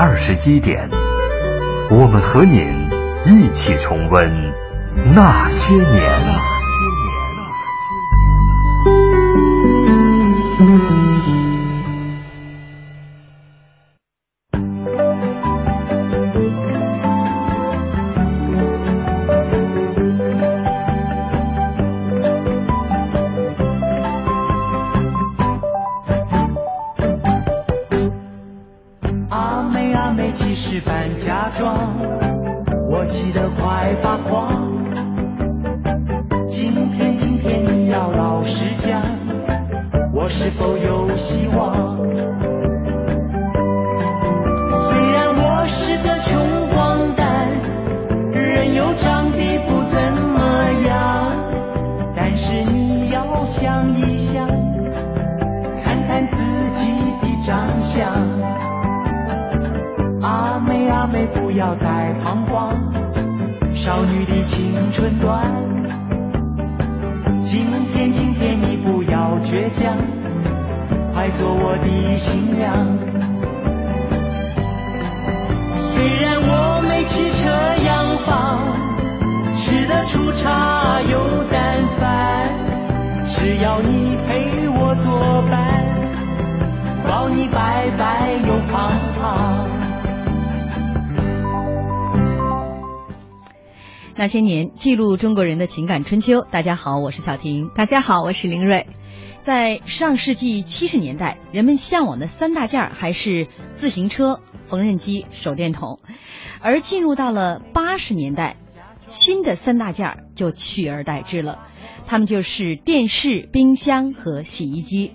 二十一点，我们和您一起重温那些年。那些年，记录中国人的情感春秋。大家好，我是小婷。大家好，我是林瑞。在上世纪七十年代，人们向往的三大件儿还是自行车、缝纫机、手电筒，而进入到了八十年代，新的三大件儿就取而代之了，它们就是电视、冰箱和洗衣机。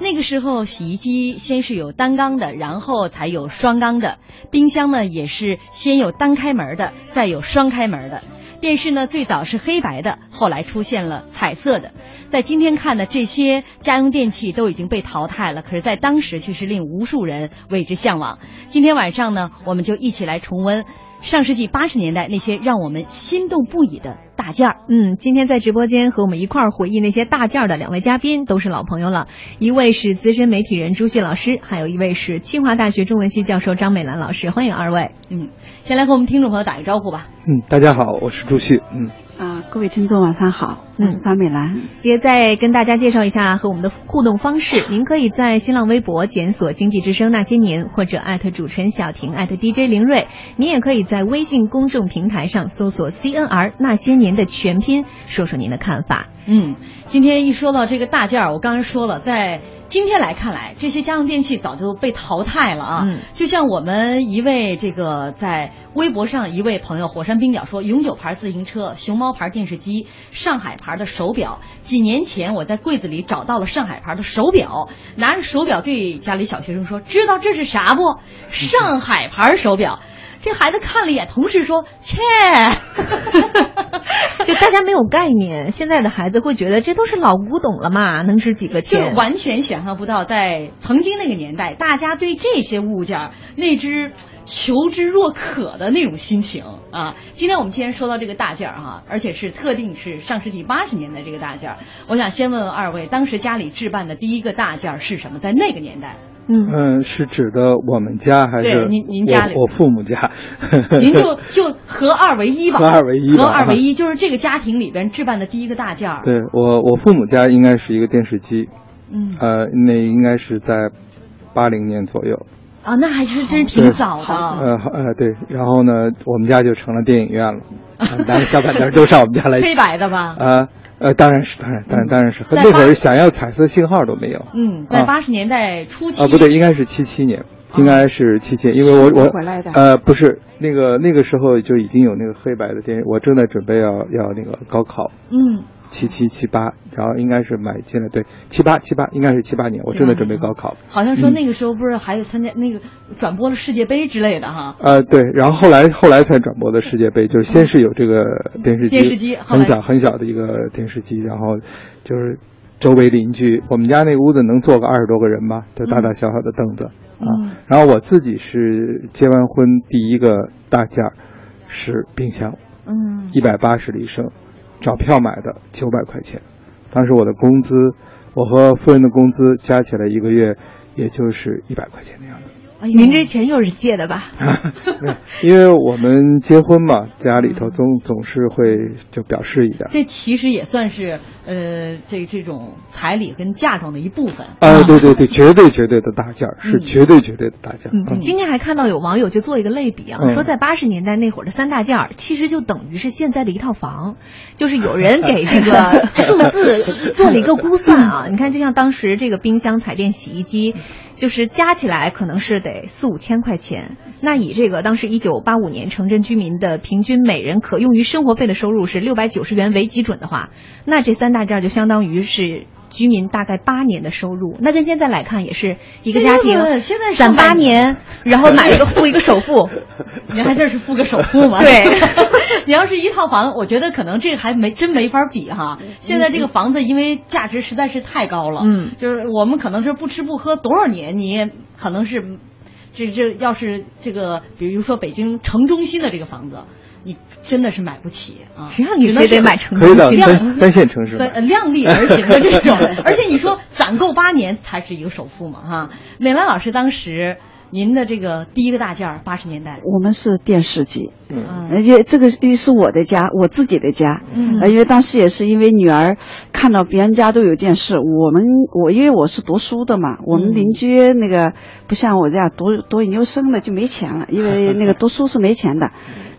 那个时候，洗衣机先是有单缸的，然后才有双缸的；冰箱呢，也是先有单开门的，再有双开门的。电视呢，最早是黑白的，后来出现了彩色的。在今天看的这些家用电器都已经被淘汰了，可是，在当时却是令无数人为之向往。今天晚上呢，我们就一起来重温上世纪八十年代那些让我们心动不已的大件儿。嗯，今天在直播间和我们一块儿回忆那些大件儿的两位嘉宾都是老朋友了，一位是资深媒体人朱旭老师，还有一位是清华大学中文系教授张美兰老师，欢迎二位。嗯，先来和我们听众朋友打个招呼吧。嗯，大家好，我是朱旭。嗯啊，各位听众晚上好，我是张美兰。也再跟大家介绍一下和我们的互动方式，您可以在新浪微博检索“经济之声那些年”或者艾特主持人小婷艾特 DJ 林睿，您也可以在微信公众平台上搜索 “CNR 那些年”的全拼，说说您的看法。嗯，今天一说到这个大件儿，我刚才说了，在今天来看来，这些家用电器早就被淘汰了啊。嗯，就像我们一位这个在微博上一位朋友火山冰鸟说，永久牌自行车、熊猫牌电视机、上海牌的手表。几年前我在柜子里找到了上海牌的手表，拿着手表对家里小学生说：“知道这是啥不？上海牌手表。”这孩子看了一眼，同事说：“切。”就大家没有概念，现在的孩子会觉得这都是老古董了嘛，能值几个钱？就完全想象不到，在曾经那个年代，大家对这些物件那只求之若渴的那种心情啊。今天我们既然说到这个大件儿哈，而且是特定是上世纪八十年代这个大件儿，我想先问问二位，当时家里置办的第一个大件儿是什么？在那个年代？嗯嗯，是指的我们家还是对您您家里我我父母家？您就就合二为一吧，合二为一，合二为一就是这个家庭里边置办的第一个大件儿。对我我父母家应该是一个电视机，嗯，呃，那应该是在八零年左右。啊，那还是真是挺早的。呃呃，对，然后呢，我们家就成了电影院了，拿着小板凳都上我们家来。黑白的吧？啊。呃，当然是，当然，当然，当然是。那会儿想要彩色信号都没有。嗯，在八十年代初期。啊，不对，应该是七七年。应该是七七，因为我我呃不是那个那个时候就已经有那个黑白的电影，我正在准备要要那个高考，嗯，七七七八，然后应该是买进了对七八七八应该是七八年，我正在准备高考。好像说嗯那个时候不是还有参加那个转播了世界杯之类的哈。呃，对，然后后来后来才转播的世界杯，就是先是有这个电视机，电视机很小很小的一个电视机，然后就是周围邻居，我们家那屋子能坐个二十多个人吧，就大大小小的凳子、嗯啊。然后我自己是结完婚第一个大件儿是冰箱，嗯一百八十立升，找票买的，九百块钱。当时我的工资，我和夫人的工资加起来一个月也就是一百块钱的样子。哎您这钱又是借的吧？因为我们结婚嘛，家里头总总是会就表示一点。这其实也算是呃这这种彩礼跟嫁妆的一部分啊，对对对，绝对绝对的大件儿，是嗯绝对绝对的大件儿。嗯，今天还看到有网友就做一个类比啊，嗯说在八十年代那会儿的三大件儿，其实就等于是现在的一套房，就是有人给这个 数字做了一个估算啊。你看，就像当时这个冰箱、彩电、洗衣机，就是加起来可能是得四五千块钱。那以这个当时一九八五年城镇居民的平均每人可用于生活费的收入是六百九十元为基准的话，那这三大件就相当于是。居民大概八年的收入，那跟现在来看也是一个家庭现在攒八年，然后买一个付一个首付，你还这是付个首付吗？对 你要是一套房，我觉得可能这个还没真没法比哈。现在这个房子因为价值实在是太高了，嗯，就是我们可能是不吃不喝多少年，你也可能是，这这要是这个，比如说北京城中心的这个房子，你真的是买不起啊。谁让你非得买城可以的，中心？量三三线城市量力而行的这种，而且你说攒够八年才是一个首付嘛哈。美兰老师当时您的这个第一个大件儿，八十年代，我们是电视机，嗯，呃因为这个因为是我的家，我自己的家，嗯。呃，因为当时也是因为女儿看到别人家都有电视，我们我因为我是读书的嘛，我们嗯邻居那个不像我这样读读研究生的就没钱了，因为那个读书是没钱的，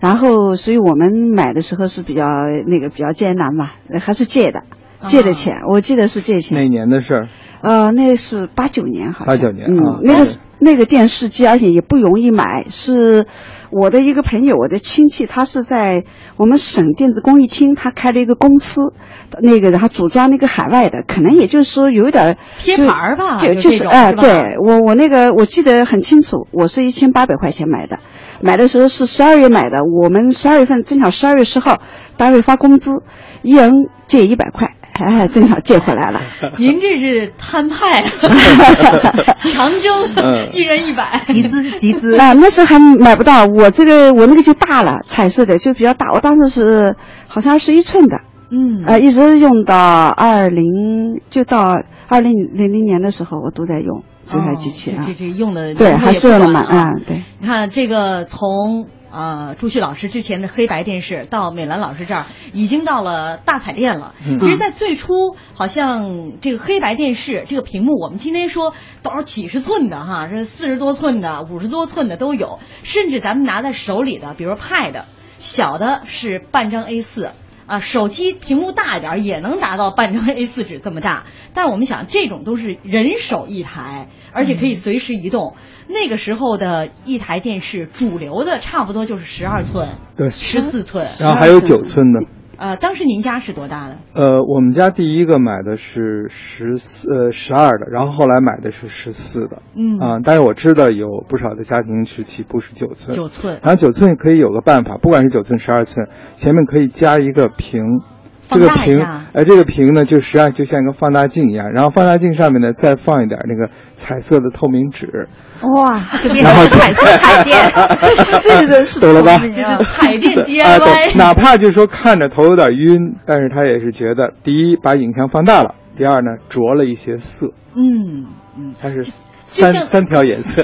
然后所以我们买的时候是比较那个比较艰难嘛，呃还是借的。借的钱，我记得是借钱。哪年的事儿？呃，那是八九年好像。八九年嗯，啊。那个对那个电视机，而且也不容易买，是我的一个朋友，我的亲戚，他是在我们省电子工艺厅，他开了一个公司，那个然后组装那个海外的，可能也就是说有点儿贴牌儿吧就就就是哎，对我我那个我记得很清楚，我是一千八百块钱买的，买的时候是十二月买的，我们十二月份正好十二月十号单位发工资，一人借一百块，哎，正好借回来了。您这是摊派，强征，嗯一人一百，集资集资，啊，那时候还买不到，我这个我那个就大了，彩色的就比较大，我当时是好像是一寸的，嗯呃，一直用到二零，就到二零零零年的时候，我都在用这台机器啊哦这，这这用的对，还是用了蛮啊。嗯，对，你看这个从呃朱旭老师之前的黑白电视到美兰老师这儿，已经到了大彩电了。嗯其实，在最初，好像这个黑白电视这个屏幕，我们今天说都是几十寸的哈，这四十多寸的、五十多寸的都有，甚至咱们拿在手里的，比如 Pad，小的是半张 A 4啊，手机屏幕大一点也能达到半张 A 四纸这么大，但是我们想，这种都是人手一台，而且可以随时移动。那个时候的一台电视，主流的差不多就是十二寸、对，十四寸。然后还有九寸的。呃，当时您家是多大的？呃，我们家第一个买的是十四呃十二的，然后后来买的是十四的。嗯啊，但是我知道有不少的家庭是起步是九寸。九寸。然后九寸可以有个办法，不管是九寸、十二寸，前面可以加一个屏。这个屏大一下，哎，这个屏呢，就实际上就像一个放大镜一样，然后放大镜上面呢，再放一点那个彩色的透明纸，哇，就变成了彩色彩电。这个是懂了吧？聪明啊彩电啊，DIY 对，哪怕就说看着头有点晕，但是他也是觉得，第一把影像放大了，第二呢着了一些色，嗯嗯，它是三三条颜色，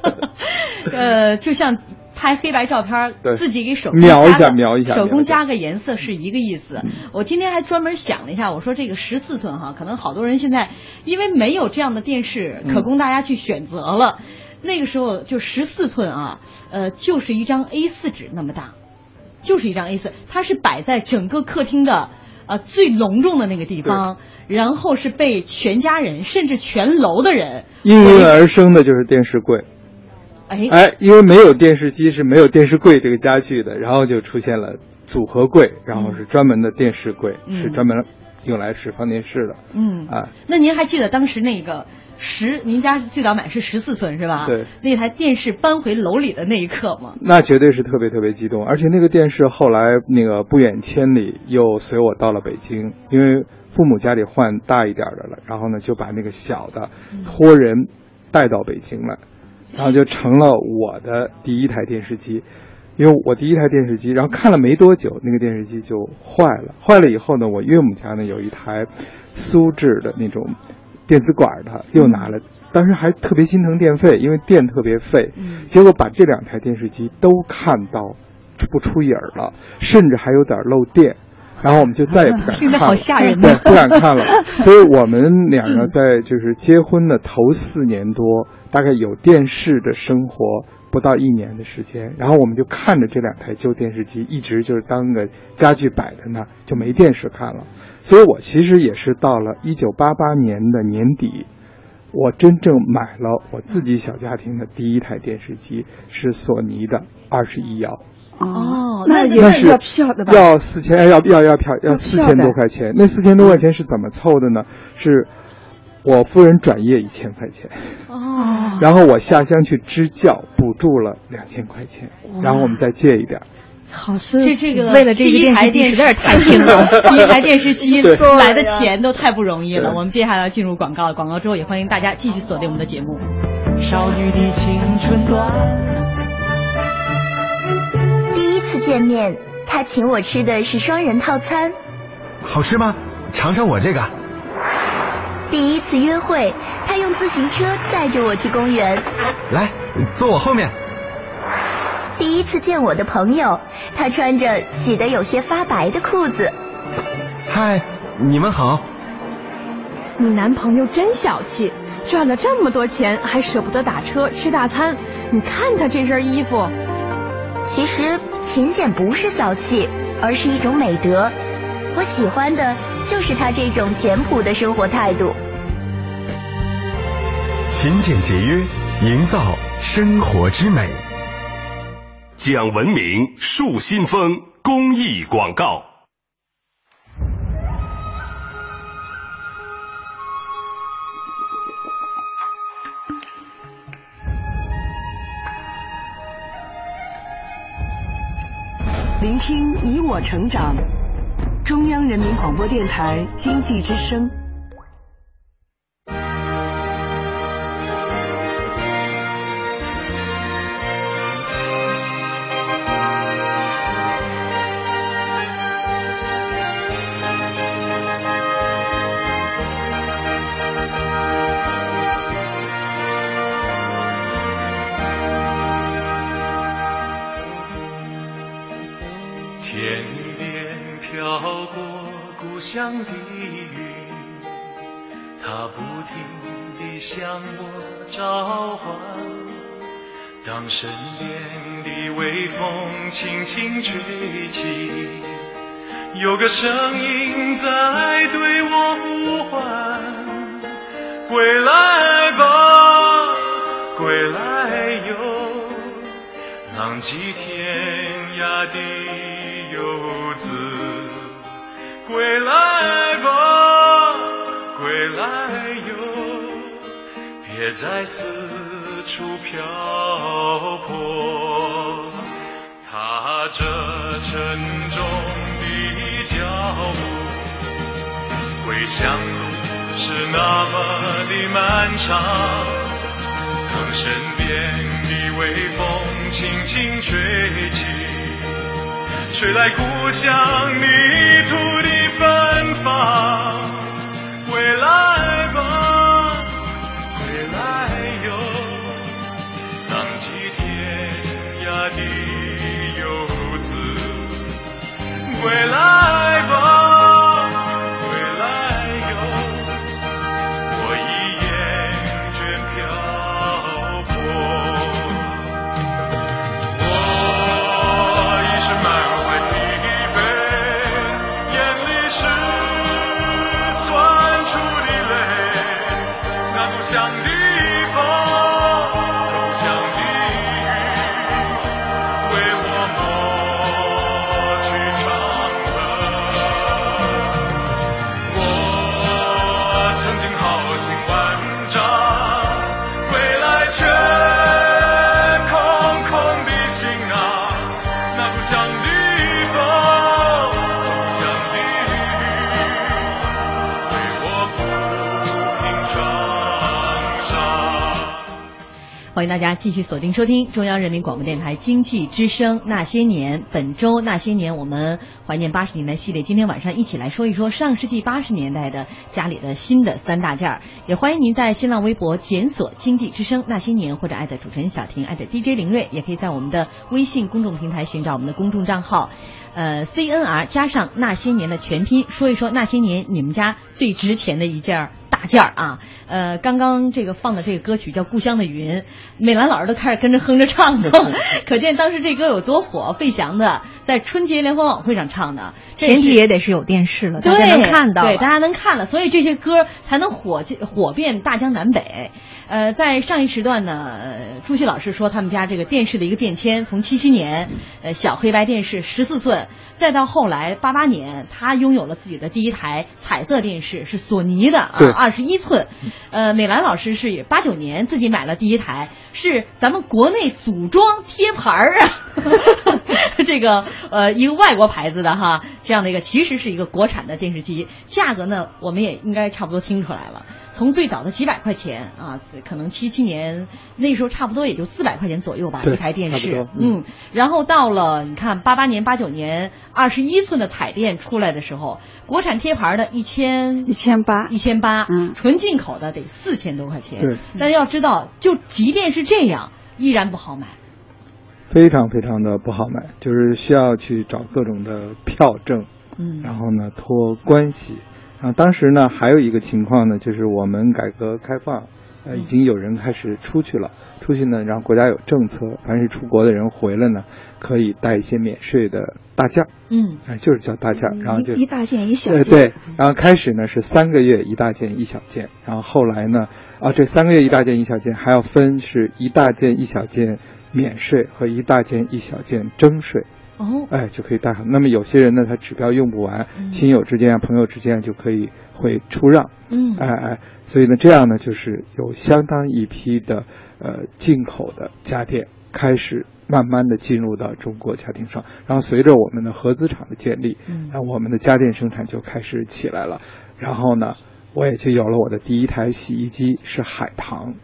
呃，就像拍黑白照片，对自己给手工描一下描一下手工加个颜色是一个意思。我今天还专门想了一下，我说这个十四寸哈，可能好多人现在因为没有这样的电视嗯可供大家去选择了，那个时候就十四寸啊，呃，就是一张 A 四纸那么大，就是一张 A 四它是摆在整个客厅的呃最隆重的那个地方，然后是被全家人甚至全楼的人应运而生的就是电视柜。哎哎，因为没有电视机是没有电视柜这个家具的，然后就出现了组合柜，然后是专门的电视柜，嗯是专门用来是放电视的。嗯啊，那您还记得当时那个十，您家最早买是十四寸是吧？对。那台电视搬回楼里的那一刻吗？那绝对是特别特别激动，而且那个电视后来那个不远千里又随我到了北京，因为父母家里换大一点的了，然后呢就把那个小的托人带到北京来，然后就成了我的第一台电视机。因为我第一台电视机，然后看了没多久，那个电视机就坏了。坏了以后呢，我岳母家呢有一台苏制的那种电子管的，又拿了。当时还特别心疼电费，因为电特别费。结果把这两台电视机都看到不出影儿了，甚至还有点漏电。然后我们就再也不敢 看了，听着好吓人对呐，不敢看了。所以我们两个在就是结婚的头四年多，大概有电视的生活不到一年的时间，然后我们就看着这两台旧电视机，一直就是当个家具摆在那儿，就没电视看了。所以我其实也是到了一九八八年的年底，我真正买了我自己小家庭的第一台电视机，是索尼的二十一摇。哦那那是那也是要票的吧？要四千，哎要要要票，要要四千多块钱。那四千多块钱是怎么凑的呢？是我夫人转业一千块钱，哦，然后我下乡去支教，补助了两千块钱，然后我们再借一点。好是这这个为了这第一台电视机实在是太 拼了第一台电视机 对来的钱都太不容易了。我们接下来要进入广告了，广告之后也欢迎大家继续锁定我们的节目。少女的青春短，第一次见面，他请我吃的是双人套餐。好吃吗？尝尝我这个。第一次约会，他用自行车载着我去公园。来，坐我后面。第一次见我的朋友，他穿着洗得有些发白的裤子。嗨，你们好。你男朋友真小气，赚了这么多钱还舍不得打车吃大餐。你看他这身衣服，其实勤俭不是小气，而是一种美德。我喜欢的就是他这种简朴的生活态度。勤俭节约，营造生活之美。讲文明树新风公益广告。聆听你我成长，中央人民广播电台经济之声。有个声音在对我呼唤：归来吧，归来哟。浪迹天涯的游子，归来吧，归来哟，别再四处漂泊。踏着沉重步，归乡路是那么的漫长。当身边的微风轻轻吹起，吹来故乡泥土的芬芳。归来吧，归来哟，浪迹天涯的游子。归来大家继续锁定收听中央人民广播电台经济之声《那些年》。本周《那些年》，我们怀念八十年代系列，今天晚上一起来说一说上世纪八十年代的家里的新的三大件儿。也欢迎您在新浪微博检索“经济之声那些年”或者艾特主持人小婷，艾特 DJ 林睿，也可以在我们的微信公众平台寻找我们的公众账号，呃，CNR 加上那些年的全拼，说一说那些年你们家最值钱的一件儿大件儿啊。呃，刚刚这个放的这个歌曲叫《故乡的云》，美兰老师都开始跟着哼着唱了，可见当时这歌有多火。费翔的在春节联欢晚会上唱的，前提也得是有电视了，大对，家能看到。对，大家能看了，所以这些歌才能火火遍大江南北。呃，在上一时段呢，呃朱旭老师说他们家这个电视的一个变迁，从七七年，呃小黑白电视十四寸，再到后来八八年，他拥有了自己的第一台彩色电视，是索尼的啊对，二十一寸。呃，美兰老师是八九年自己买了第一台，是咱们国内组装贴牌儿啊，这个呃一个外国牌子的哈，这样的一个其实是一个国产的电视机，价格呢我们也应该差不多听出来了。从最早的几百块钱啊，可能七七年那时候差不多也就四百块钱左右吧，一台电视嗯，然后到了你看八八年、八九年二十一寸的彩电出来的时候，国产贴牌的一千一千八，一千八，嗯纯进口的得四千多块钱。对但要知道，就即便是这样，依然不好买。非常非常的不好买，就是需要去找各种的票证，嗯。然后呢托关系。然后当时呢还有一个情况呢，就是我们改革开放，呃，已经有人开始出去了，出去呢，然后国家有政策，凡是出国的人回来呢，可以带一些免税的大件儿，嗯。哎，就是叫大件儿，然后就一一大件一小件，呃对，然后开始呢是三个月一大件一小件，然后后来呢啊这三个月一大件一小件还要分是一大件一小件免税和一大件一小件征税，哦，哎就可以带上。那么有些人呢他指标用不完，嗯。亲友之间啊朋友之间就可以会出让，嗯。哎哎，所以呢这样呢就是有相当一批的呃进口的家电开始。慢慢的进入到中国家庭上，然后随着我们的合资厂的建立，嗯。然后我们的家电生产就开始起来了。然后呢，我也就有了我的第一台洗衣机，是海棠，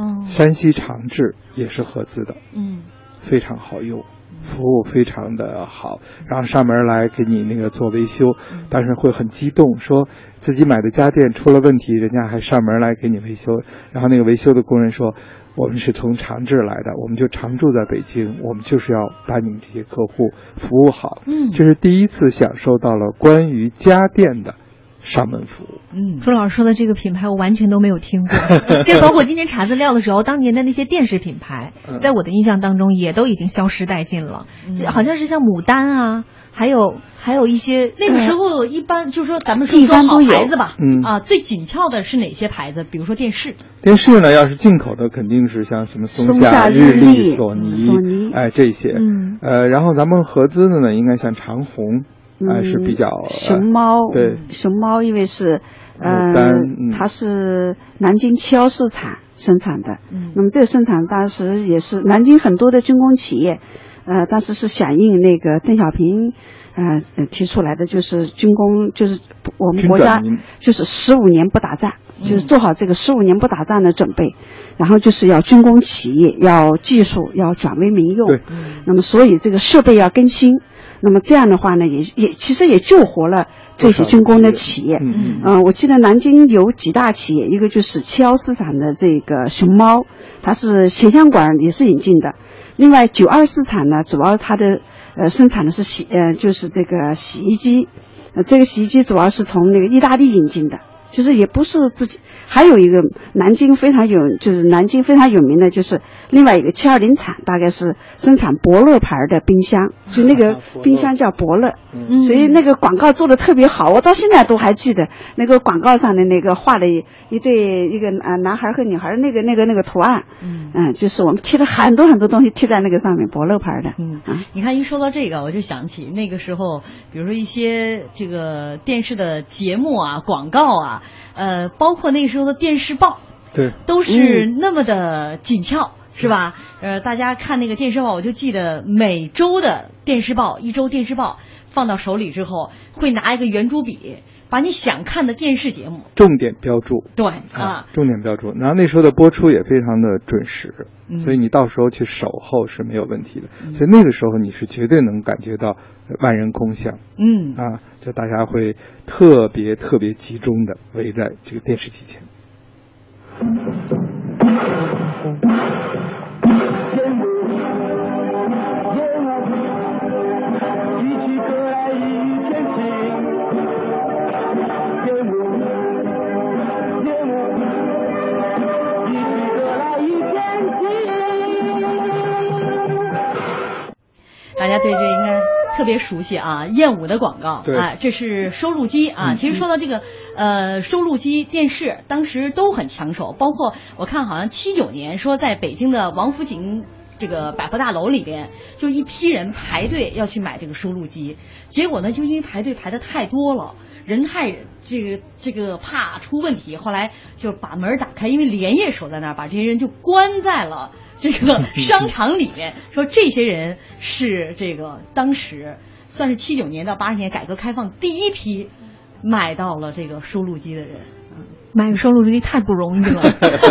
哦，山西长治也是合资的，嗯非常好用，服务非常的好。然后上门来给你那个做维修，当时会很激动，说自己买的家电出了问题，人家还上门来给你维修。然后那个维修的工人说。我们是从长治来的，我们就常住在北京，我们就是要把你们这些客户服务好。嗯这是第一次享受到了关于家电的上门服务。嗯，朱老师说的这个品牌我完全都没有听过，这个包括今天查资料的时候，当年的那些电视品牌，嗯在我的印象当中也都已经消失殆尽了，嗯好像是像牡丹啊，还有还有一些那个时候一般就是说咱们说说好牌子吧，嗯啊，最紧俏的是哪些牌子？比如说电视，电视呢，要是进口的，肯定是像什么松松下日日立索尼、索尼哎这些。嗯呃，然后咱们合资的呢，应该像长虹，哎、嗯是比较呃熊猫，对熊猫因为是，呃嗯，它是南京七幺四厂生产的，嗯。那么这个生产当时也是南京很多的军工企业，呃，当时是响应那个邓小平，呃呃提出来的，就是军工，就是我们国家就是十五年不打仗，嗯就是做好这个十五年不打仗的准备，然后就是要军工企业要技术要转为民用，对。那么所以这个设备要更新，那么这样的话呢，也也其实也救活了这些军工的企业。嗯嗯嗯，我记得南京有几大企业，一个就是七幺四厂的这个熊猫，它是显像管也是引进的。另外九二四厂呢，主要它的呃生产的是洗呃就是这个洗衣机，呃这个洗衣机主要是从那个意大利引进的，就是也不是自己。还有一个南京非常有，就是南京非常有名的就是另外一个七二零厂，大概是生产伯乐牌的冰箱，就那个冰箱叫伯乐。嗯所以那个广告做的特别好，我到现在都还记得那个广告上的那个画的一一对一个呃男孩和女孩那个那个那个图案，嗯嗯，就是我们贴了很多很多东西贴在那个上面，伯乐牌的，嗯啊，你看一说到这个，我就想起那个时候，比如说一些这个电视的节目啊、广告啊，呃，包括那个时候的电视报，对，都是那么的紧俏。是吧？呃，大家看那个电视报，我就记得每周的电视报，一周电视报放到手里之后，会拿一个圆珠笔，把你想看的电视节目重点标注。对啊，重点标注。然后那时候的播出也非常的准时，嗯所以你到时候去守候是没有问题的。所以那个时候你是绝对能感觉到万人空巷。嗯啊，就大家会特别特别集中的围在这个电视机前。大家对这应该特别熟悉啊，燕舞的广告对啊，这是收录机啊。嗯其实说到这个呃收录机电视，当时都很抢手，包括我看好像七九年说在北京的王府井。这个百货大楼里边，就一批人排队要去买这个收录机，结果呢，就因为排队排的太多了，人太这个这个怕出问题，后来就把门打开，因为连夜守在那儿，把这些人就关在了这个 商场里面，说这些人是这个当时算是七九年到八十年改革开放第一批买到了这个收录机的人。买个收录机太不容易了。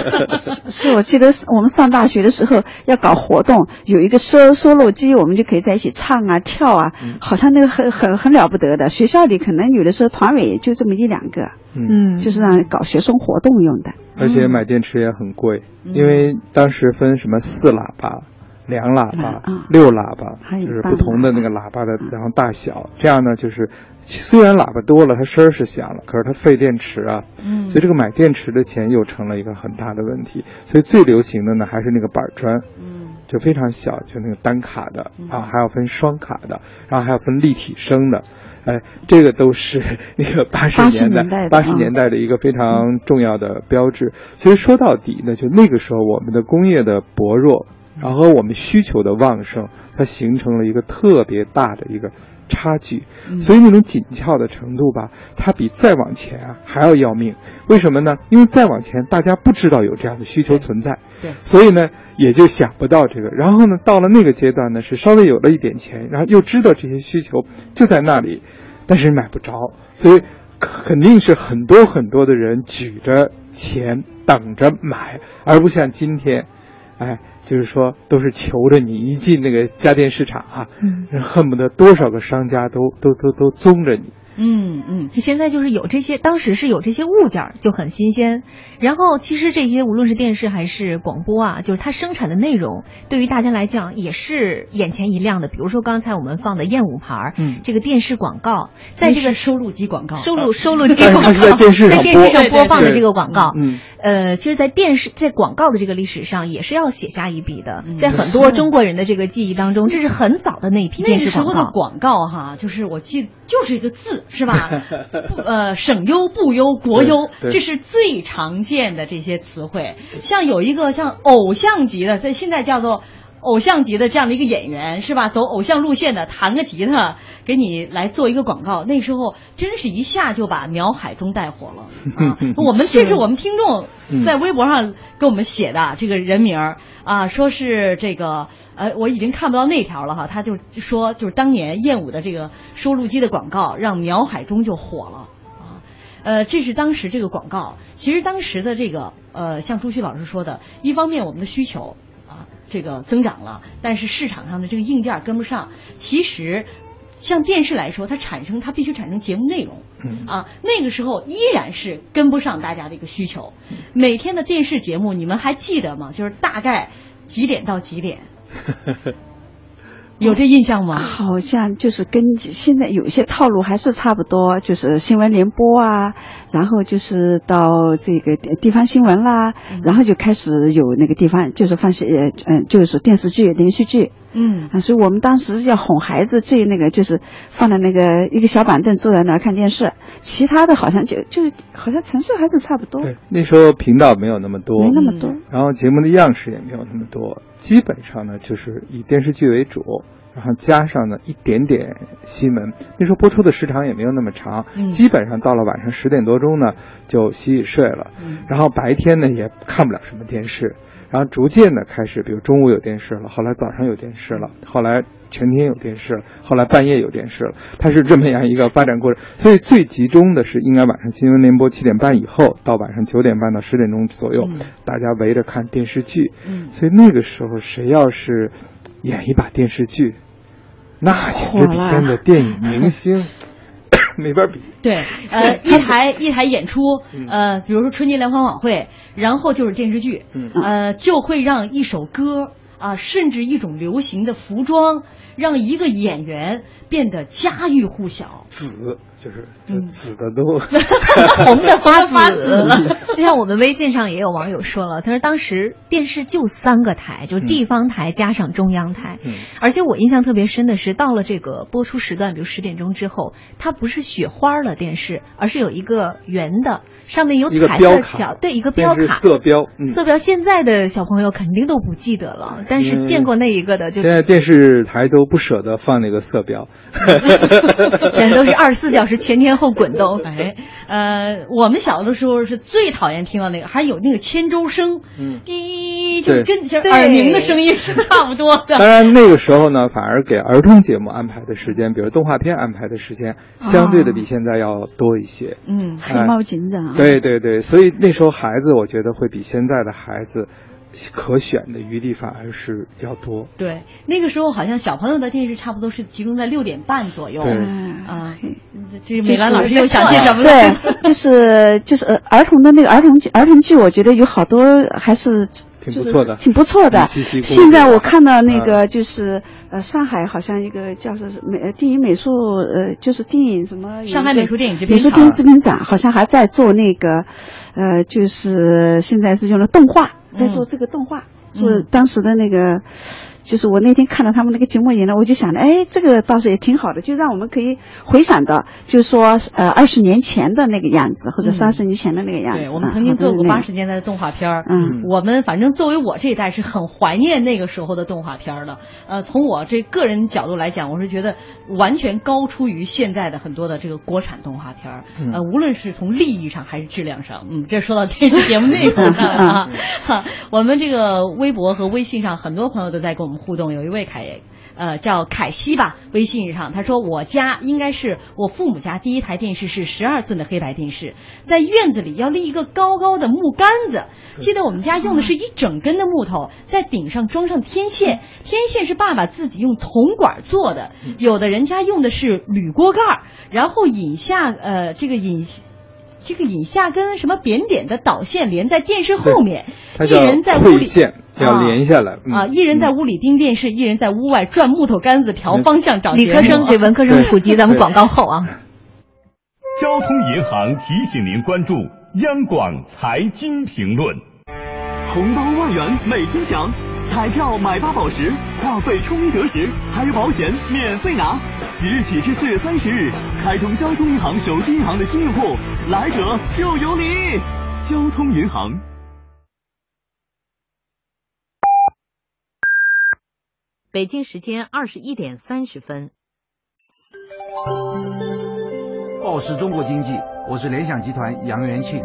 是我记得我们上大学的时候要搞活动，有一个收收录机，我们就可以在一起唱啊跳啊，好像那个很很很了不得的。学校里可能有的时候团委就这么一两个，嗯就是让搞学生活动用的。而且买电池也很贵，因为当时分什么四喇叭、两喇叭、六喇叭，就是不同的那个喇叭的，然后大小，这样呢就是虽然喇叭多了，它声儿是响了，可是它费电池啊，嗯。所以这个买电池的钱又成了一个很大的问题。所以最流行的呢还是那个板砖，嗯，就非常小，就那个单卡的啊，还要分双卡的，然后还要分立体声的。哎，这个都是那个八十年代八十年代的一个非常重要的标志。其实说到底呢，就那个时候我们的工业的薄弱，然后我们需求的旺盛，它形成了一个特别大的一个差距。所以那种紧俏的程度吧，它比再往前啊还要要命。为什么呢？因为再往前大家不知道有这样的需求存在，对所以呢也就想不到这个。然后呢，到了那个阶段呢，是稍微有了一点钱，然后又知道这些需求就在那里，但是买不着，所以肯定是很多很多的人举着钱等着买，而不像今天，哎，就是说都是求着你一进那个家电市场啊，嗯恨不得多少个商家都都都都宗着你。嗯嗯，现在就是有这些，当时是有这些物件儿就很新鲜。然后其实这些无论是电视还是广播啊，就是它生产的内容，对于大家来讲也是眼前一亮的。比如说刚才我们放的燕舞牌儿，嗯这个电视广告，在这个收录机广告，收录收录机广告，在电视上在电视上播放的这个广告，嗯，呃，其实，在电视在广告的这个历史上也是要写下一笔的，在很多中国人的这个记忆当中，这是很早的那一批电视那时候。的广告哈，就是我记得就是一个字是吧？呃，省优、部优、国优，这是最常见的这些词汇。像有一个像偶像级的，在现在叫做。偶像级的这样的一个演员是吧？走偶像路线的，弹个吉他给你来做一个广告，那时候真是一下就把苗海中带火了 啊！我们这是我们听众在微博上给我们写的这个人名儿啊，说是这个呃，我已经看不到那条了哈，他就说就是当年燕舞的这个收录机的广告让苗海中就火了。啊呃，这是当时这个广告。其实当时的这个呃，像朱旭老师说的，一方面我们的需求啊这个增长了，但是市场上的这个硬件跟不上。其实像电视来说，它产生它必须产生节目内容。嗯啊，那个时候依然是跟不上大家的一个需求。每天的电视节目，你们还记得吗？就是大概几点到几点？有这印象吗？好像就是跟现在有一些套路还是差不多，就是新闻联播啊，然后就是到这个地方新闻啦，然后就开始有那个地方就是放些呃嗯，就是电视剧、连续剧。嗯。啊，所以我们当时要哄孩子，最那个就是放在那个一个小板凳坐在那儿看电视，其他的好像就就好像程序还是差不多，对，那时候频道没有那么多，没那么多。然后节目的样式也没有那么多，基本上呢就是以电视剧为主，然后加上呢一点点新闻。那时候播出的时长也没有那么长，嗯。基本上到了晚上十点多钟呢就洗洗睡了，嗯。然后白天呢也看不了什么电视，然后逐渐的开始，比如中午有电视了，后来早上有电视了，后来全天有电视了，后来半夜有电视了，它是这么样一个发展过程。所以最集中的是应该晚上新闻联播七点半以后到晚上九点半到十点钟左右，嗯大家围着看电视剧。嗯所以那个时候谁要是演一把电视剧，那简直比现在电影明星 没法比。对，呃，一台一台演出，嗯呃，比如说春节联欢晚会，然后就是电视剧，嗯呃，就会让一首歌啊、甚至一种流行的服装，让一个演员变得家喻户晓。紫就是嗯紫的都 红的发发 紫了。就像我们微信上也有网友说了，他说当时电视就三个台，就是地方台加上中央台，嗯而且我印象特别深的是，到了这个播出时段，比如十点钟之后，它不是雪花的电视，而是有一个圆的，上面有一个彩标卡色条，对，一个标卡。色标，嗯。色标现在的小朋友肯定都不记得了，但是嗯见过那一个的就现在电视台都不舍得放那个色标，现在都是二十四小时前前后滚动。哎，呃，我们小的时候是最讨厌听到那个，还有那个千周声，嗯滴，就对跟耳鸣的声音是差不多的。当然那个时候呢，反而给儿童节目安排的时间，比如动画片安排的时间，相对的比现在要多一些。嗯，黑猫警长啊，对对对，所以那时候孩子，我觉得会比现在的孩子可选的余地反而是要多。对，那个时候好像小朋友的电视差不多是集中在六点半左右。对嗯啊，这这美兰老师又想些什么了？对，就是就是呃儿童的那个儿童剧儿童剧，我觉得有好多还是挺不错的挺不错的。现在我看到那个就是呃上海好像一个叫做是美呃电影美术呃就是电影什么上海美术电影制美片厂术电影制片厂好像还在做那个呃就是现在是用的动画，在做这个动画，做嗯当时的那个。就是我那天看到他们那个节目以呢，我就想着，哎，这个倒是也挺好的，就让我们可以回想到，就是说，呃，二十年前的那个样子，或者嗯三十年前的那个样子。对，我们啊曾经做过八十年代的动画片儿。嗯我们反正作为我这一代是很怀念那个时候的动画片儿的。呃，从我这个人角度来讲，我是觉得完全高出于现在的很多的这个国产动画片儿。嗯呃，无论是从利益上还是质量上，嗯，这说到这期节目内容上了啊。哈，我们这个微博和微信上很多朋友都在跟我们互动，有一位凯。呃，叫凯西吧，微信上他说我家应该是我父母家第一台电视是十二寸的黑白电视，在院子里要立一个高高的木杆子，记得我们家用的是一整根的木头，在顶上装上天线，天线是爸爸自己用铜管做的，有的人家用的是铝锅盖儿，然后引下呃这个引。这个引下跟什么扁扁的导线连在电视后面，一人在屋里线，要啊连下来。嗯啊，一人在屋里盯电视，一人在屋外转木头杆子调方向找。理科生给文科生普及，咱们广告后啊。交通银行提醒您关注央广财经评论。红包万元每天享，彩票买八宝石，话费充一得十，还有保险免费拿。即日起至四月三十日，开通交通银行手机银行的新用户，来者就有礼。交通银行。北京时间二十一点三十分。报时中国经济，我是联想集团杨元庆。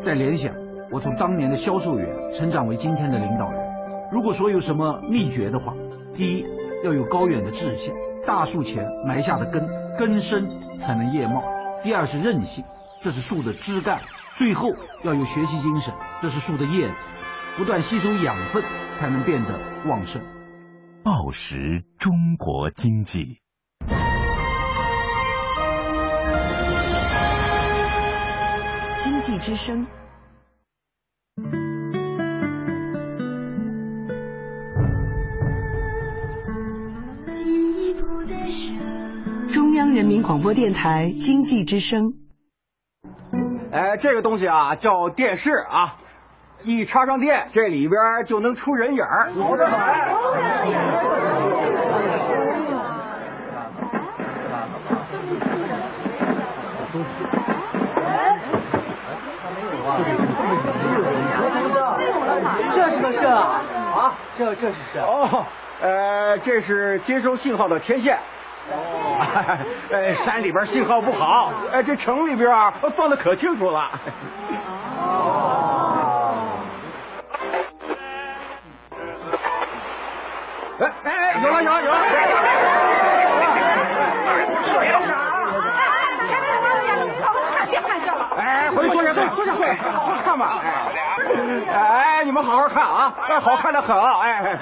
在联想，我从当年的销售员成长为今天的领导人。如果说有什么秘诀的话，第一要有高远的志向，大树前埋下的根，根深才能叶茂。第二是韧性，这是树的枝干。最后要有学习精神，这是树的叶子，不断吸收养分，才能变得旺盛。报时中国经济。经济之声。央人民广播电台经济之声。哎，这个东西啊叫电视啊，一插上电，这里边就能出人影儿。这是个摄啊，啊，这这是摄哦，呃，这是接收信号的天线。哦，呃，山里边信号不好，哎，这城里边啊放的可清楚了。哦。哎哎，有了有了有了！前面的马路都看别看笑了。哎，回去坐下坐坐下坐下看吧。哎哎，你们好好看啊，哎好看的很啊，哎。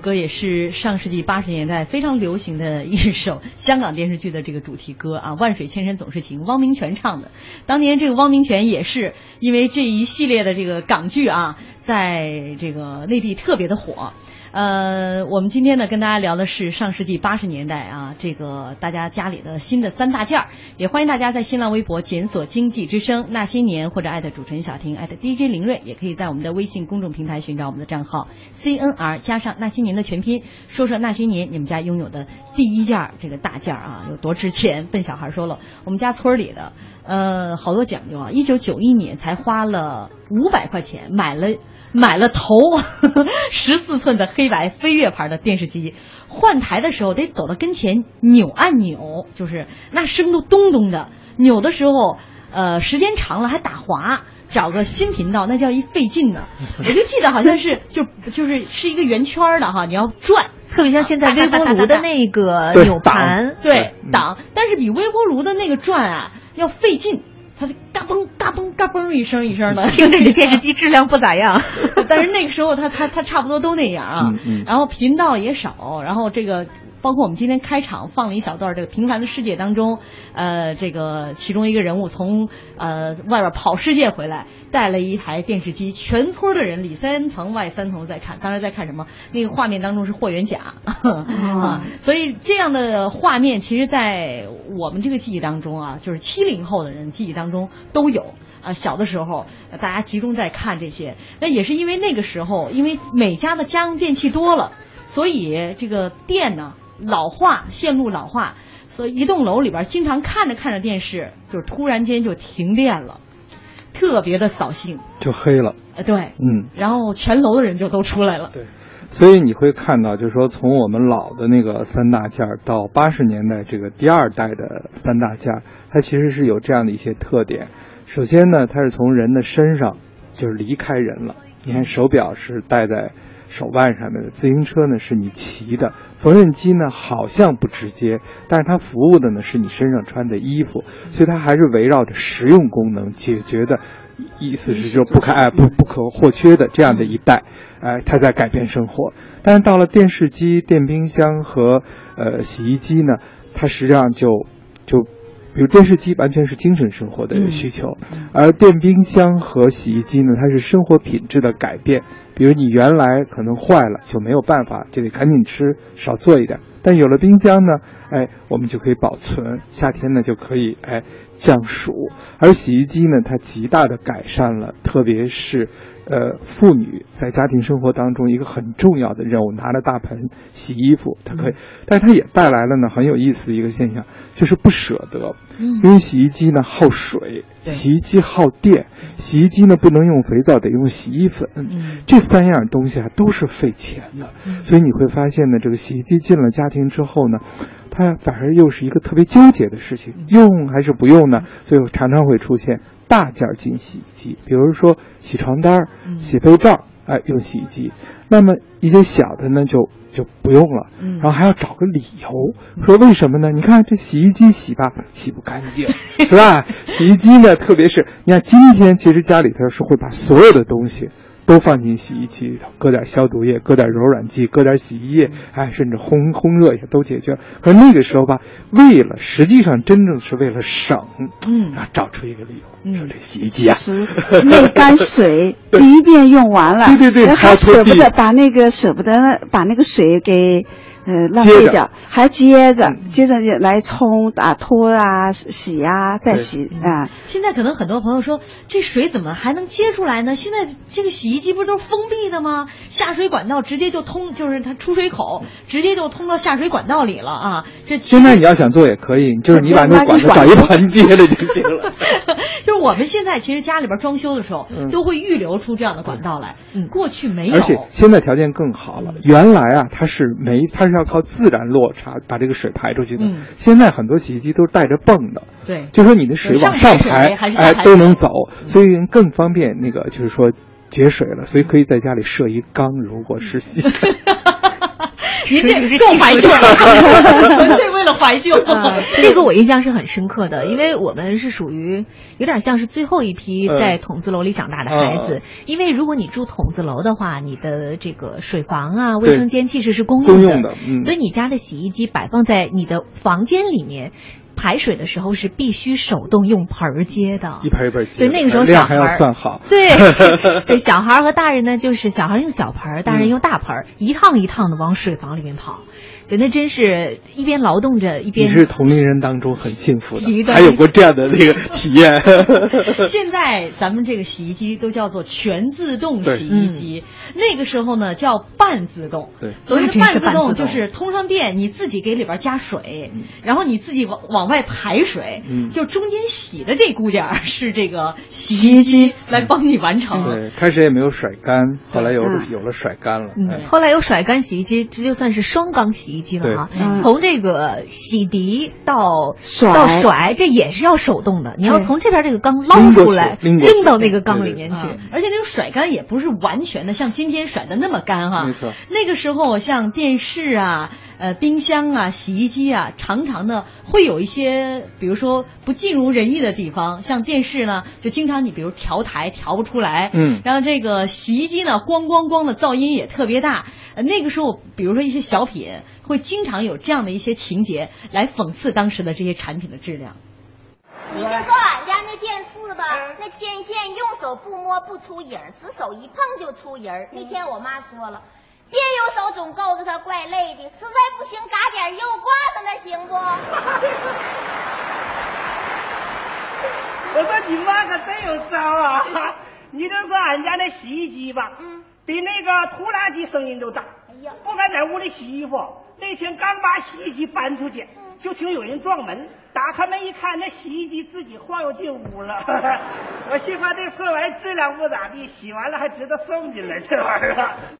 歌也是上世纪八十年代非常流行的一首 香港电视剧的这个主题歌啊，“万水千山总是情”，汪明荃唱的。当年这个汪明荃也是因为这一系列的这个港剧啊，在这个内地特别的火。呃，我们今天呢跟大家聊的是上世纪八十年代啊，这个大家家里的新的三大件儿，也欢迎大家在新浪微博检索“经济之声那些年”或者艾特主持人小婷艾特 DJ 林睿，也可以在我们的微信公众平台寻找我们的账号 CNR 加上那些年的全拼，说说那些年你们家拥有的第一件儿这个大件儿啊有多值钱？笨小孩说了，我们家村里的呃好多讲究啊，一九九一年才花了五百块钱买了。买了头 十四寸的黑白飞跃牌的电视机，换台的时候得走到跟前扭按钮，就是那声都咚咚的。扭的时候，呃，时间长了还打滑，找个新频道那叫一费劲呢。我就记得好像是就就是是一个圆圈的哈，你要转，特别像现在微波炉的那个 扭盘，对挡，但是比微波炉的那个转啊要费劲。它嘎嘣嘎嘣嘎嘣一声一声的，听着这电视机质量不咋样，但是那个时候它它它差不多都那样啊，然后频道也少，然后这个。包括我们今天开场放了一小段这个《平凡的世界》当中，呃，这个其中一个人物从呃外边跑世界回来，带了一台电视机，全村的人里三层外三层在看，当时在看什么？那个画面当中是霍元甲啊，所以这样的画面，其实，在我们这个记忆当中啊，就是七零后的人记忆当中都有。啊，小的时候大家集中在看这些，那也是因为那个时候，因为每家的家用电器多了，所以这个电呢老化，线路老化，所以一栋楼里边经常看着看着电视，就是突然间就停电了，特别的扫兴。就黑了。呃，对，嗯，然后全楼的人就都出来了。对。所以你会看到，就是说，从我们老的那个三大件儿到八十年代这个第二代的三大件儿，它其实是有这样的一些特点。首先呢，它是从人的身上就是离开人了。你看，手表是戴在手腕上的，自行车呢是你骑的，缝纫机呢好像不直接，但是它服务的呢是你身上穿的衣服，所以它还是围绕着实用功能解决的。意思是就不可哎不不可或缺的这样的一代，哎，它在改变生活。但是到了电视机、电冰箱和呃洗衣机呢，它实际上就就，比如电视机完全是精神生活的需求，而电冰箱和洗衣机呢，它是生活品质的改变。比如你原来可能坏了就没有办法，就得赶紧吃，少做一点。但有了冰箱呢，哎，我们就可以保存，夏天呢就可以哎降暑。而洗衣机呢，它极大的改善了，特别是呃妇女在家庭生活当中一个很重要的任务，拿着大盆洗衣服，它可以，但是它也带来了呢很有意思的一个现象，就是不舍得，因为洗衣机呢耗水，洗衣机耗电，洗衣机呢不能用肥皂，得用洗衣粉，这三样东西啊都是费钱的，所以你会发现呢，这个洗衣机进了家庭之后呢，它反而又是一个特别纠结的事情，用还是不用呢？所以常常会出现大件进洗衣机，比如说洗床单、洗被罩，哎，用洗衣机。那么一些小的呢，就就不用了，然后还要找个理由，说为什么呢？你看这洗衣机洗吧，洗不干净，是吧？洗衣机呢，特别是你看今天，其实家里头是会把所有的东西。都放进洗衣机里头，搁点消毒液，搁点柔软剂，搁点洗衣液，哎，甚至烘烘热也都解决。可那个时候吧，为了实际上真正是为了省，嗯，然后找出一个理由，说这洗衣机啊，那干水第一遍用完了，对对对，还舍不得把那个舍不得把那个水给。呃，浪费掉，还接着接着来冲啊、拖啊、洗啊、再洗啊。现在可能很多朋友说，这水怎么还能接出来呢？现在这个洗衣机不是都是封闭的吗？下水管道直接就通，就是它出水口直接就通到下水管道里了啊。这现在你要想做也可以，就是你 把那管子找一盆接着就行了。就是我们现在其实家里边装修的时候，都会预留出这样的管道来。嗯，过去没有，而且现在条件更好了。原来啊，它是没，它是要靠自然落差把这个水排出去的。现在很多洗衣机都是带着泵的，对，就说你的水往上排，哎，都能走，所以更方便那个就是说节水了。所以可以在家里设一缸，如果是洗。您这更怀旧了，纯粹为了怀旧。这个我印象是很深刻的，因为我们是属于有点像是最后一批在筒子楼里长大的孩子。因为如果你住筒子楼的话，你的这个水房啊、卫生间其实是公用的，所以你家的洗衣机摆放在你的房间里面。排水的时候是必须手动用盆儿接的，一盆一盆接。对，那个时候小孩要算好。对，对，小孩和大人呢，就是小孩用小盆儿，大人用大盆儿，一趟一趟的往水房里面跑。对，那真是一边劳动着一边。你是同龄人当中很幸福的，还有过这样的那个体验。现在咱们这个洗衣机都叫做全自动洗衣机，那个时候呢叫半自动。对，所谓的半自动就是通上电，你自己给里边加水，然后你自己往往外排水，就中间洗的这股点儿 是这个洗衣机来帮你完成。对，开始也没有甩干，后来有有了甩干了。嗯，后来有甩干洗衣机，这就算是双缸洗衣机了哈。从这个洗涤到甩到甩，这也是要手动的。你要从这边这个缸捞出来，拎到那个缸里面去。而且那种甩干也不是完全的，像今天甩的那么干哈。没错。那个时候像电视啊。呃，冰箱啊，洗衣机啊，常常的会有一些，比如说不尽如人意的地方，像电视呢，就经常你比如调台调不出来，嗯，然后这个洗衣机呢，咣咣咣的噪音也特别大。呃，那个时候，比如说一些小品，会经常有这样的一些情节来讽刺当时的这些产品的质量。你就说俺家那电视吧，那天线用手不摸不出影儿，使手一碰就出影儿。那天我妈说了。别用手总够着他，怪累的。实在不行，嘎点油挂上那行不？我说你妈可真有招啊！你就说俺家那洗衣机吧，嗯，比那个拖拉机声音都大。哎呀，不敢在屋里洗衣服。那天刚把洗衣机搬出去，就听有人撞门，打开门一看，那洗衣机自己晃悠进屋了。我心话这破玩意质量不咋地，洗完了还值得送进来，这玩意儿。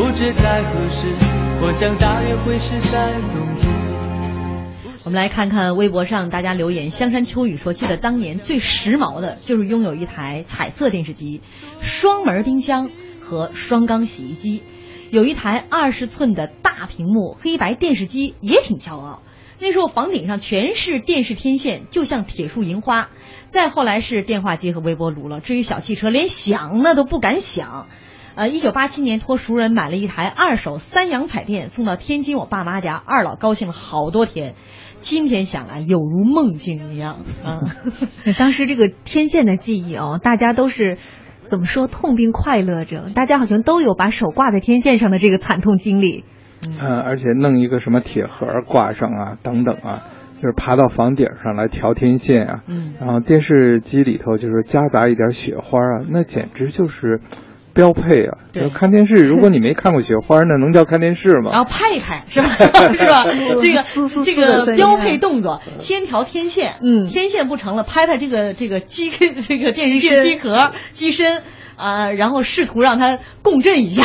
不知在何时我们来看看微博上大家留言，香山秋雨说：“记得当年最时髦的就是拥有一台彩色电视机、双门冰箱和双缸洗衣机，有一台二十寸的大屏幕黑白电视机也挺骄傲。那时候房顶上全是电视天线，就像铁树银花。再后来是电话机和微波炉了，至于小汽车，连想那都不敢想。”呃，一九八七年托熟人买了一台二手三洋彩电，送到天津我爸妈家，二老高兴了好多天。今天想来，有如梦境一样啊！当时这个天线的记忆哦，大家都是怎么说痛并快乐着，大家好像都有把手挂在天线上的这个惨痛经历。嗯，而且弄一个什么铁盒挂上啊，等等啊，就是爬到房顶上来调天线啊。嗯。然后电视机里头就是夹杂一点雪花啊，那简直就是。标配啊。对就看电视，如果你没看过雪花，那能叫看电视吗？然后拍一拍，是吧？是吧？这个这个标配动作，先调天线，嗯天线不成了，拍拍这个这个机 这个电视机机壳机身啊、然后试图让它共振一下，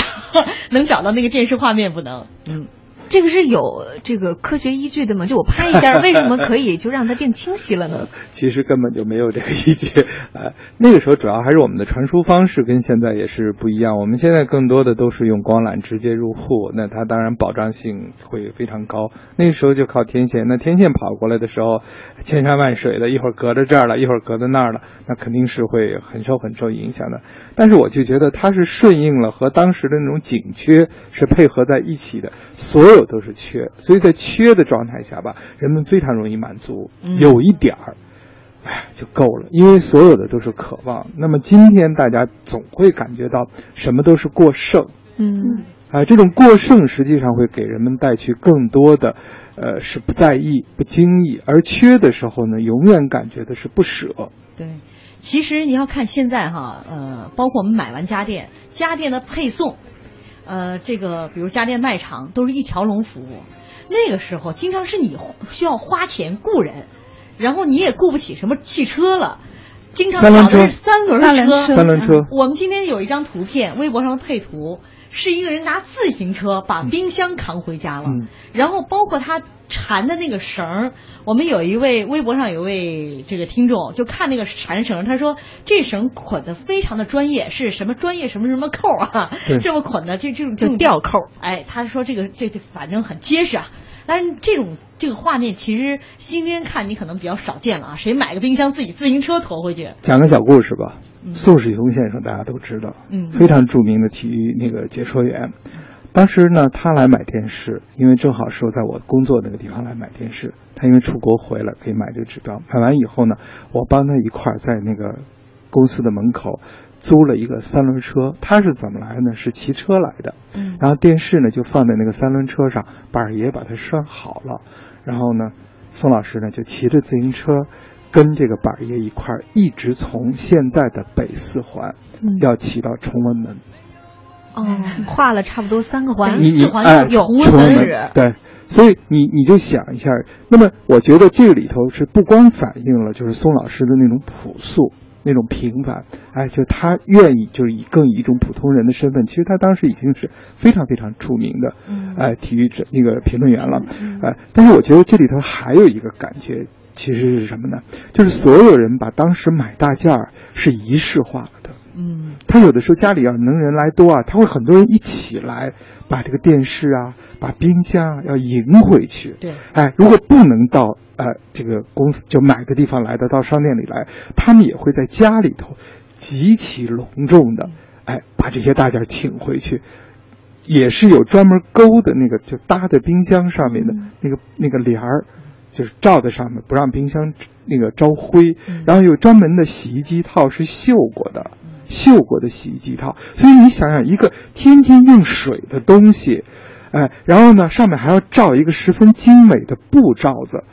能找到那个电视画面不能？嗯，这个是有这个科学依据的吗？就我拍一下，为什么可以 就让它变清晰了呢？其实根本就没有这个依据，呃，那个时候主要还是我们的传输方式跟现在也是不一样。我们现在更多的都是用光缆直接入户，那它当然保障性会非常高。那个时候就靠天线，那天线跑过来的时候，千山万水的，一会儿隔着这儿了，一会儿隔着那儿了，那肯定是会很受很受影响的。但是我就觉得它是顺应了和当时的那种紧缺是配合在一起的，所有都是缺，所以在缺的状态下吧，人们非常容易满足，嗯有一点儿。哎，就够了，因为所有的都是渴望。那么今天大家总会感觉到什么都是过剩，嗯啊、这种过剩实际上会给人们带去更多的，呃，是不在意、不经意，而缺的时候呢，永远感觉的是不舍。对。其实你要看现在哈，呃，包括我们买完家电，家电的配送，呃，这个比如家电卖场都是一条龙服务，那个时候经常是你需要花钱雇人，然后你也雇不起什么汽车了。经常找的是三轮三轮车，三轮车我们今天有一张图片，微博上的配图，是一个人拿自行车把冰箱扛回家了，嗯然后包括他缠的那个绳儿，我们有一位微博上有一位这个听众就看那个缠绳，他说这绳捆的非常的专业，是什么专业什么什么扣啊，这么捆的这这种就吊扣。哎，他说这个这这反正很结实啊。但是这种这个画面其实今天看你可能比较少见了啊，谁买个冰箱自己自行车驮回去？讲个小故事吧。宋世雄先生大家都知道，嗯非常著名的体育那个解说员。当时呢，他来买电视，因为正好是我在我工作那个地方来买电视。他因为出国回来可以买这个指标，买完以后呢，我帮他一块儿在那个公司的门口租了一个三轮车。他是怎么来的呢？是骑车来的。嗯然后电视呢就放在那个三轮车上，板儿爷把它拴好了。然后呢，宋老师呢就骑着自行车，跟这个板儿爷一块儿，一直从现在的北四环，嗯要骑到崇文门。哦，跨了差不多三个环，你环哎，有崇文门对，所以你你就想一下，那么我觉得这个里头是不光反映了就是宋老师的那种朴素。那种平凡，哎，就他愿意，就是以更以一种普通人的身份，其实他当时已经是非常非常著名的，哎，体育者那个评论员了，哎，但是我觉得这里头还有一个感觉，其实是什么呢？就是所有人把当时买大件儿是仪式化了的，嗯，他有的时候家里要能人来多啊，他会很多人一起来把这个电视啊、把冰箱啊要迎回去。对，哎，如果不能到呃这个公司就买个地方来的，到商店里来，他们也会在家里头极其隆重的，哎，把这些大件请回去。也是有专门勾的那个，就搭在冰箱上面的那个那个帘儿，就是罩在上面，不让冰箱那个招灰。然后有专门的洗衣机套是绣过的，绣过的洗衣机套。所以你想想，一个天天用水的东西，哎，然后呢，上面还要罩一个十分精美的布罩子。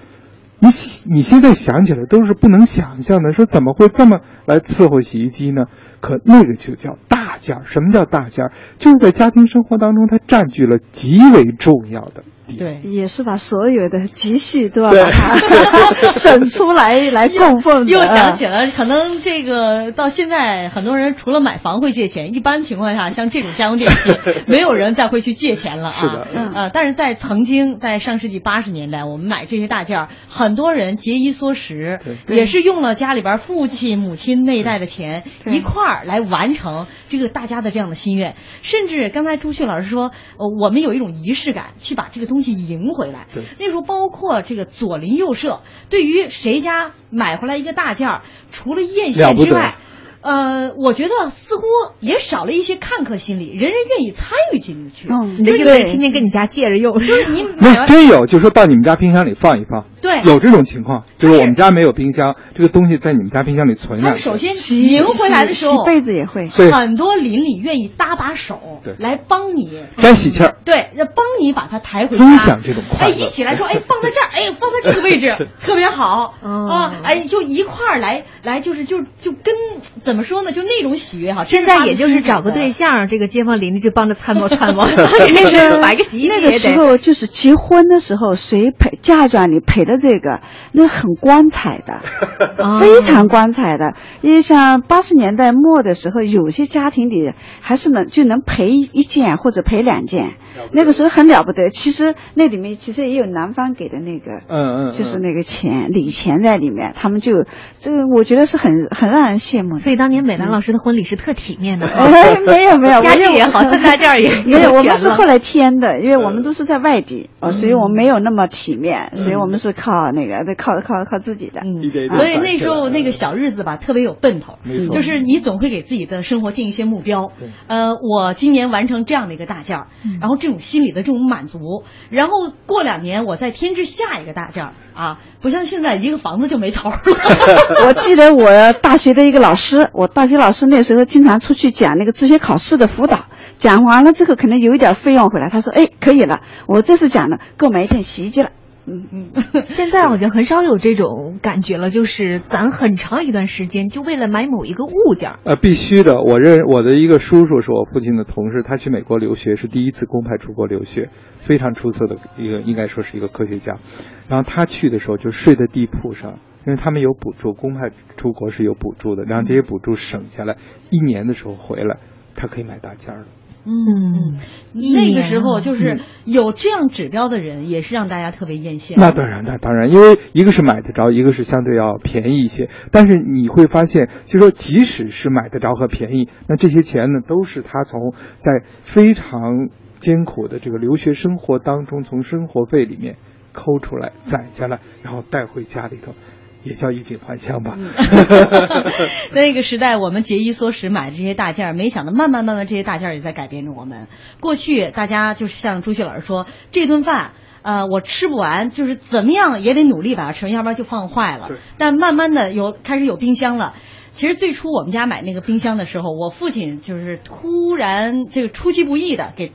你你现在想起来都是不能想象的，说怎么会这么来伺候洗衣机呢？可那个就叫大件儿。什么叫大件儿？就是在家庭生活当中，它占据了极为重要的。对，也是把所有的积蓄都要把它 省出来 来供奉的。又想起了，可能这个到现在，很多人除了买房会借钱，一般情况下，像这种家用电器，没有人再会去借钱了啊。是的，嗯。呃，但是在曾经，在上世纪八十年代，我们买这些大件儿，很多人节衣缩食，也是用了家里边父亲、母亲那一代的钱一块儿来完成这个大家的这样的心愿。甚至刚才朱旭老师说，呃，我们有一种仪式感，去把这个东西赢回来。对，那时候包括这个左邻右舍，对于谁家买回来一个大件儿，除了艳羡之外。呃，我觉得似乎也少了一些看客心理，人人愿意参与进去。嗯，你这意思天天跟你家借着用，就是你那买真有，就说到你们家冰箱里放一放。对有这种情况，就是我们家没有冰箱，这个东西在你们家冰箱里存下去。他们首先赢回来的时候，洗被子也会，很多邻里愿意搭把手对来帮你沾喜气儿。对，让帮你把它抬回家，分享这种快哎，一起来说，哎，放在这儿，哎，放在这个位置 特别好哦啊，哎，就一块儿来来，就是就就跟怎怎么说呢？就那种喜悦哈。现在也就是找个对象，这个街坊邻居就帮着参谋参谋。那个买个洗衣机那个时候就是结婚的时候，谁陪嫁妆你陪的这个，那很光彩的，非常光彩的。因为像八十年代末的时候，有些家庭里还是能就能陪一件或者陪两件，那个时候很了不得。其实那里面其实也有男方给的那个，嗯嗯，就是那个钱礼钱在里面，他们就这个我觉得是很很让人羡慕的。所以当年美兰老师的婚礼是特体面的，哎，没有没有，家境也好，三大件也 没有，我们是后来添的，因为我们都是在外地，哦，所以我们没有那么体面，所以我们是靠那个得靠靠靠自己的。嗯，所以那时候那个小日子吧，特别有奔头，就是你总会给自己的生活定一些目标。呃，我今年完成这样的一个大件儿，然后这种心理的这种满足，然后过两年我再添置下一个大件儿啊，不像现在一个房子就没头了。我记得我大学的一个老师，我大学老师那时候经常出去讲那个自学考试的辅导，讲完了之后可能有一点费用回来，他说：“哎，可以了，我这次讲了，购买一件洗衣机了。”嗯嗯，现在好像很少有这种感觉了，就是攒很长一段时间，就为了买某一个物件。呃，必须的。我认我的一个叔叔是我父亲的同事，他去美国留学，是第一次公派出国留学，非常出色的一个，应该说是一个科学家。然后他去的时候就睡在地铺上，因为他们有补助，公派出国是有补助的，然后这些补助省下来，一年的时候回来，他可以买大件了。嗯，那个时候就是有这样指标的人，也是让大家特别艳羡。那当然，那当然，因为一个是买得着，一个是相对要便宜一些。但是你会发现，就说即使是买得着和便宜，那这些钱呢，都是他从在非常艰苦的这个留学生活当中，从生活费里面抠出来攒下来，然后带回家里头。也叫衣锦还乡吧。那个时代，我们节衣缩食买的这些大件儿，没想到慢慢慢慢这些大件儿也在改变着我们。过去大家就是像朱旭老师说，这顿饭呃我吃不完，就是怎么样也得努力把它吃完，要不然就放坏了。但慢慢的有开始有冰箱了。其实最初我们家买那个冰箱的时候，我父亲就是突然这个出其不意的给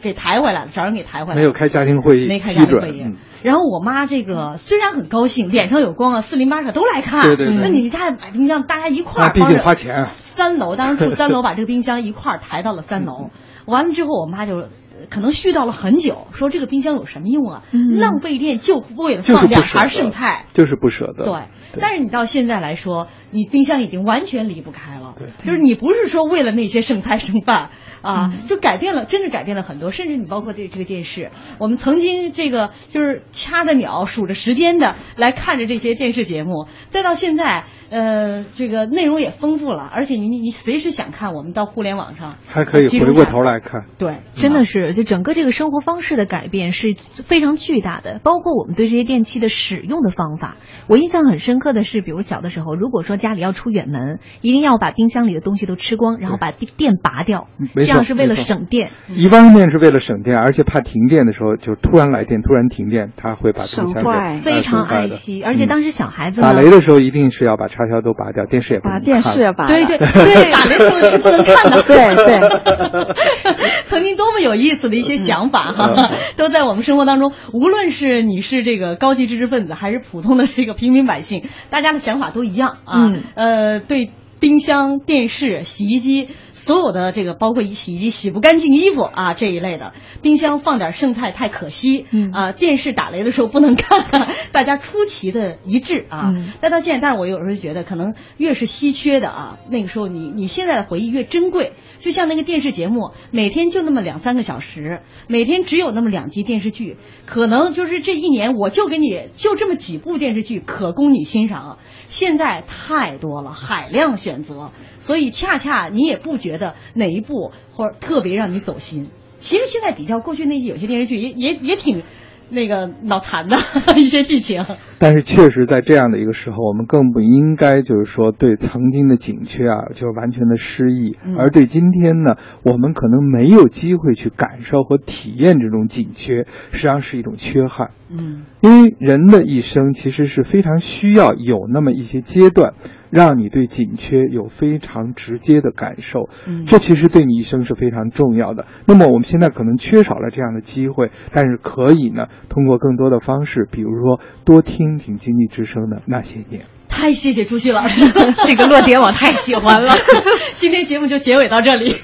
给抬回来了，找人给抬回来。没有开家庭会议，没开家庭会议。然后我妈这个虽然很高兴，脸上有光啊，四邻八舍都来看。对对对。那你们家买冰箱，大家一块儿。毕竟花钱。三楼，当时住 三楼，把这个冰箱一块儿抬到了三楼。完了之后，我妈就可能絮叨了很久，说这个冰箱有什么用啊？浪费电就为了放两盘剩菜。就是不舍得。对。但是你到现在来说，你冰箱已经完全离不开了。对。就是你不是说为了那些剩菜剩饭。啊，就改变了，真是改变了很多。甚至你包括这这个电视，我们曾经这个就是掐着秒数着时间的来看着这些电视节目，再到现在，呃，这个内容也丰富了，而且你你随时想看，我们到互联网上还可以回过头来看。对，真的是，就整个这个生活方式的改变是非常巨大的，包括我们对这些电器的使用的方法。我印象很深刻的是，比如小的时候，如果说家里要出远门，一定要把冰箱里的东西都吃光，然后把电拔掉，这样。是为了省电，一方面是为了省电，而且怕停电的时候就突然来电，突然停电，他会把冰箱给非常爱惜。而且当时小孩子打雷的时候，一定是要把插销都拔掉，电视也把电视也拔对对 对，打雷时候是不能看的。对对，曾经多么有意思的一些想法哈，都在我们生活当中。无论是你是这个高级知识分子，还是普通的这个平民百姓，大家的想法都一样啊。呃，对冰箱、电视、洗衣机。所有的这个包括洗衣机洗不干净衣服啊这一类的，冰箱放点剩菜太可惜，嗯啊电视打雷的时候不能看，大家出奇的一致啊。但到现在，但是我有时候觉得，可能越是稀缺的啊，那个时候你你现在的回忆越珍贵。就像那个电视节目，每天就那么两三个小时，每天只有那么两集电视剧，可能就是这一年我就给你就这么几部电视剧可供你欣赏。现在太多了，海量选择。所以，恰恰你也不觉得哪一部或者特别让你走心。其实现在比较过去那些有些电视剧，也也也挺。那个脑残的 一些剧情，但是确实在这样的一个时候，我们更不应该就是说对曾经的紧缺啊，就完全的失忆，而对今天呢，我们可能没有机会去感受和体验这种紧缺，实际上是一种缺憾。嗯，因为人的一生其实是非常需要有那么一些阶段。让你对紧缺有非常直接的感受，这其实对你一生是非常重要的。那么我们现在可能缺少了这样的机会，但是可以呢，通过更多的方式，比如说多听听经济之声的那些年。太谢谢朱旭老师，这个落点我太喜欢了。今天节目就结尾到这里。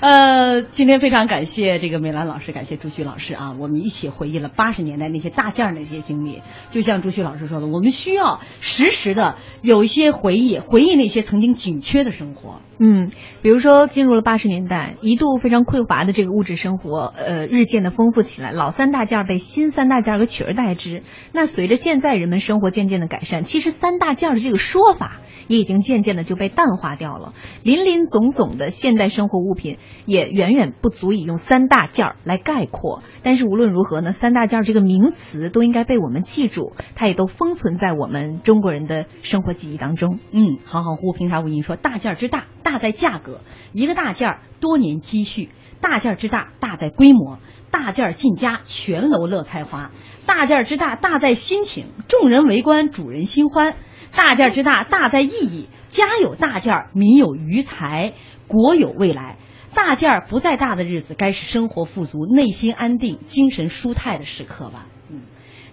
呃，今天非常感谢这个美兰老师，感谢朱旭老师啊，我们一起回忆了八十年代那些大件儿那些经历。就像朱旭老师说的，我们需要实时的有一些回忆，回忆那些曾经紧缺的生活。嗯，比如说进入了八十年代，一度非常匮乏的这个物质生活，呃，日渐的丰富起来，老三大件儿被新三大件儿给取而代之。那随着现在人们生活渐渐的改善，其实三大件儿的这个说法也已经渐渐的就被淡化掉了。林林总总的现代生活物品也远远不足以用三大件儿来概括。但是无论如何呢，三大件儿这个名词都应该被我们记住，它也都封存在我们中国人的生活记忆当中。嗯，好好呼平茶无垠说，大件儿之大，大在价格，一个大件儿多年积蓄；大件儿之大，大在规模；大件儿进家，全楼乐开花；大件儿之大，大在心情，众人围观，主人心欢；大件儿之大，大在意义，家有大件儿，民有余财，国有未来。大件儿不再大的日子，该是生活富足、内心安定、精神舒泰的时刻吧。嗯，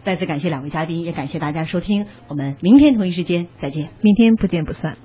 再次感谢两位嘉宾，也感谢大家收听，我们明天同一时间再见，明天不见不散。